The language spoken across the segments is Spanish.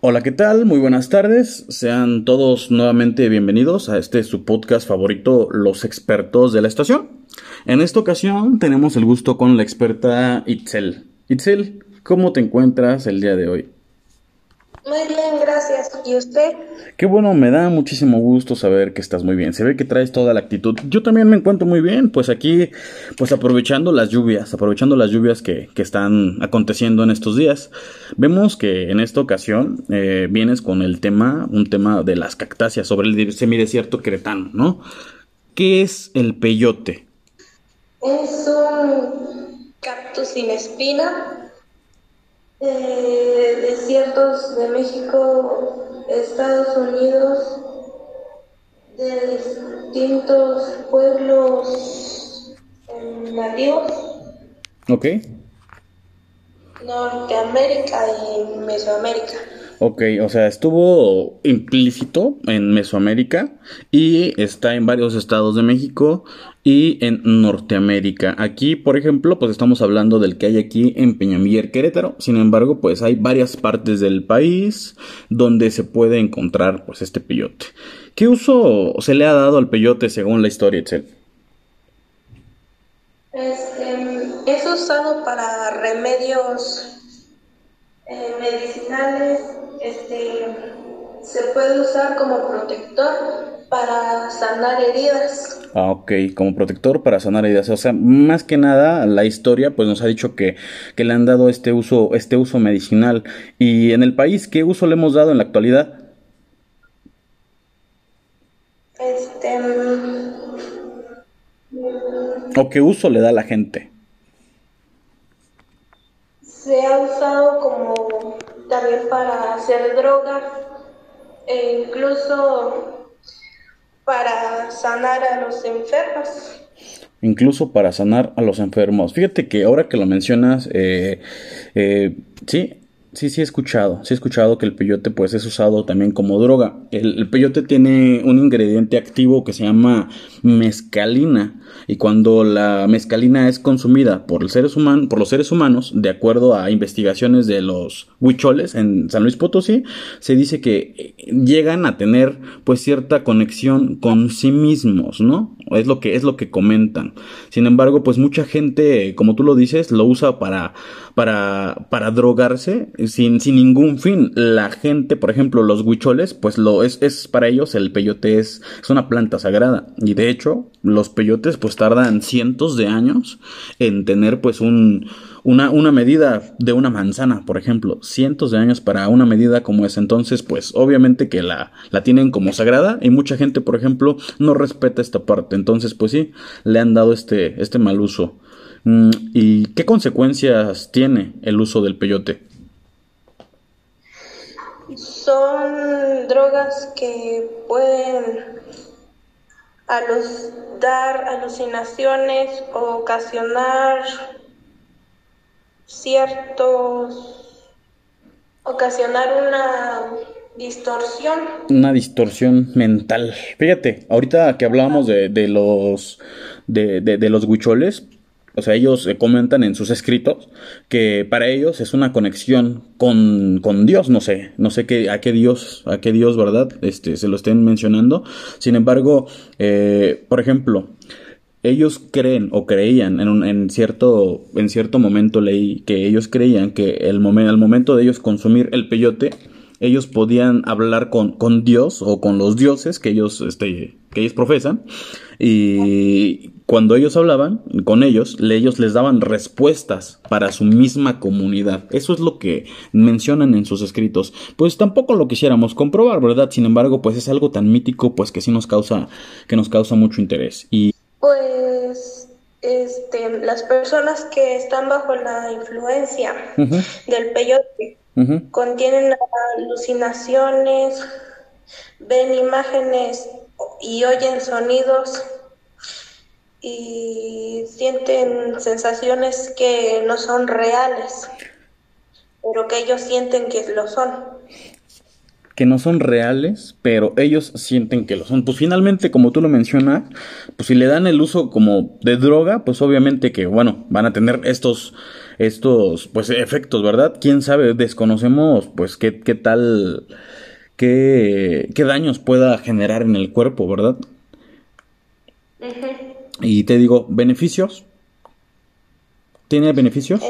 Hola, ¿qué tal? Muy buenas tardes. Sean todos nuevamente bienvenidos a este su podcast favorito, Los expertos de la estación. En esta ocasión tenemos el gusto con la experta Itzel. Itzel, ¿cómo te encuentras el día de hoy? Muy bien, gracias. ¿Y usted? Qué bueno, me da muchísimo gusto saber que estás muy bien. Se ve que traes toda la actitud. Yo también me encuentro muy bien, pues aquí, pues aprovechando las lluvias, aprovechando las lluvias que, que están aconteciendo en estos días. Vemos que en esta ocasión eh, vienes con el tema, un tema de las cactáceas sobre el semidesierto cretano, ¿no? ¿Qué es el peyote? Es un cactus sin espina eh, desiertos de México, Estados Unidos, de distintos pueblos nativos. Ok. Norteamérica y Mesoamérica. Ok, o sea, estuvo implícito en Mesoamérica y está en varios estados de México y en Norteamérica. Aquí, por ejemplo, pues estamos hablando del que hay aquí en Peñamiller, Querétaro. Sin embargo, pues hay varias partes del país donde se puede encontrar pues este peyote. ¿Qué uso se le ha dado al peyote según la historia, Etcel? Este, es usado para remedios eh, medicinales, este, se puede usar como protector para sanar heridas. Ah, ok, como protector para sanar heridas. O sea, más que nada, la historia pues nos ha dicho que, que le han dado este uso, este uso medicinal. Y en el país, ¿qué uso le hemos dado en la actualidad? Este. ¿O qué uso le da a la gente? Se ha usado como para hacer droga e incluso para sanar a los enfermos. Incluso para sanar a los enfermos. Fíjate que ahora que lo mencionas, eh, eh, sí, Sí, sí he escuchado, sí he escuchado que el peyote pues es usado también como droga. El, el, peyote tiene un ingrediente activo que se llama mescalina y cuando la mescalina es consumida por, humanos, por los seres humanos, de acuerdo a investigaciones de los huicholes en San Luis Potosí, se dice que llegan a tener pues cierta conexión con sí mismos, ¿no? Es lo que es lo que comentan. Sin embargo, pues mucha gente, como tú lo dices, lo usa para para para drogarse sin, sin ningún fin. La gente, por ejemplo, los huicholes, pues lo es, es para ellos el peyote es, es una planta sagrada. Y de hecho, los peyotes pues tardan cientos de años en tener pues un, una, una medida de una manzana, por ejemplo. Cientos de años para una medida como esa. Entonces, pues obviamente que la, la tienen como sagrada y mucha gente, por ejemplo, no respeta esta parte. Entonces, pues sí, le han dado este, este mal uso. Mm, ¿Y qué consecuencias tiene el uso del peyote? Son drogas que pueden alus dar alucinaciones o ocasionar ciertos ocasionar una distorsión. Una distorsión mental. Fíjate ahorita que hablábamos de, de los de, de, de los huicholes o sea, ellos eh, comentan en sus escritos que para ellos es una conexión con, con Dios, no sé, no sé qué, a qué Dios, a qué Dios, ¿verdad? Este, se lo estén mencionando. Sin embargo, eh, por ejemplo, ellos creen o creían en, un, en, cierto, en cierto momento leí que ellos creían que el momento, al momento de ellos consumir el peyote, ellos podían hablar con, con Dios o con los dioses que ellos, este, que ellos profesan y cuando ellos hablaban con ellos, ellos les daban respuestas para su misma comunidad. Eso es lo que mencionan en sus escritos. Pues tampoco lo quisiéramos comprobar, ¿verdad? Sin embargo, pues es algo tan mítico, pues que sí nos causa, que nos causa mucho interés. Y pues este, las personas que están bajo la influencia uh -huh. del peyote uh -huh. contienen alucinaciones, ven imágenes y oyen sonidos y sienten sensaciones que no son reales, pero que ellos sienten que lo son. que no son reales, pero ellos sienten que lo son. Pues finalmente, como tú lo mencionas, pues si le dan el uso como de droga, pues obviamente que, bueno, van a tener estos, estos, pues efectos, ¿verdad? Quién sabe, desconocemos, pues qué, qué tal, qué, qué daños pueda generar en el cuerpo, ¿verdad? Y te digo, beneficios. ¿Tiene beneficios?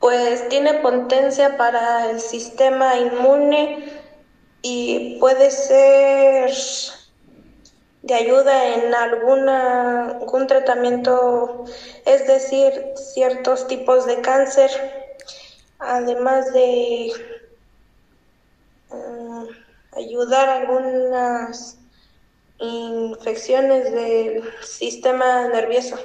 pues tiene potencia para el sistema inmune y puede ser de ayuda en alguna, algún tratamiento, es decir, ciertos tipos de cáncer, además de mm, ayudar a algunas infecciones del sistema nervioso.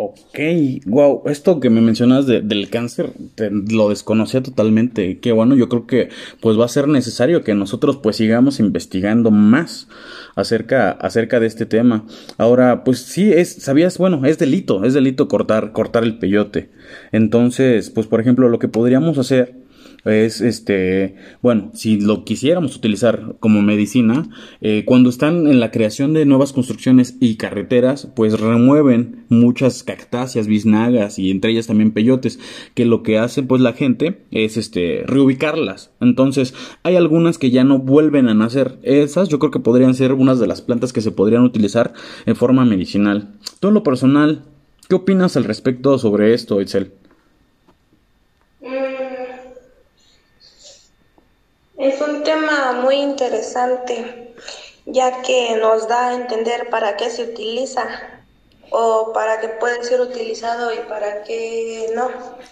Ok, wow, esto que me mencionas del cáncer, lo desconocía totalmente. Qué bueno, yo creo que pues va a ser necesario que nosotros pues sigamos investigando más acerca, acerca de este tema. Ahora, pues sí, es, sabías, bueno, es delito, es delito cortar, cortar el peyote. Entonces, pues por ejemplo, lo que podríamos hacer es este, bueno, si lo quisiéramos utilizar como medicina, eh, cuando están en la creación de nuevas construcciones y carreteras, pues remueven muchas cactáceas, biznagas y entre ellas también peyotes, que lo que hace pues la gente es este, reubicarlas. Entonces, hay algunas que ya no vuelven a nacer. Esas yo creo que podrían ser unas de las plantas que se podrían utilizar en forma medicinal. Todo lo personal, ¿qué opinas al respecto sobre esto, Itzel? Es un tema muy interesante, ya que nos da a entender para qué se utiliza o para qué puede ser utilizado y para qué no.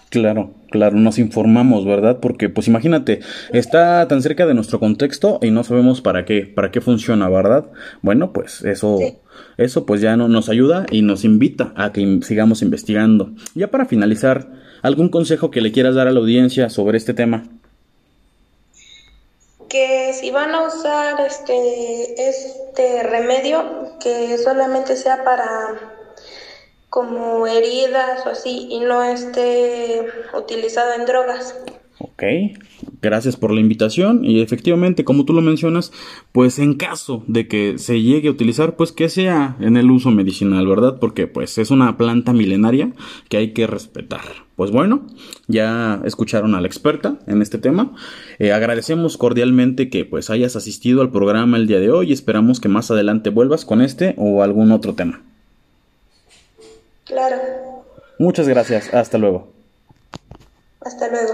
Claro, claro, nos informamos, ¿verdad? Porque pues imagínate, está tan cerca de nuestro contexto y no sabemos para qué, para qué funciona, ¿verdad? Bueno, pues eso eso pues ya no, nos ayuda y nos invita a que sigamos investigando. Ya para finalizar, ¿algún consejo que le quieras dar a la audiencia sobre este tema? Que si van a usar este, este remedio, que solamente sea para como heridas o así y no esté utilizado en drogas. Ok, gracias por la invitación y efectivamente, como tú lo mencionas, pues en caso de que se llegue a utilizar, pues que sea en el uso medicinal, ¿verdad? Porque pues es una planta milenaria que hay que respetar. Pues bueno, ya escucharon a la experta en este tema. Eh, agradecemos cordialmente que pues hayas asistido al programa el día de hoy y esperamos que más adelante vuelvas con este o algún otro tema. Claro. Muchas gracias, hasta luego. Hasta luego.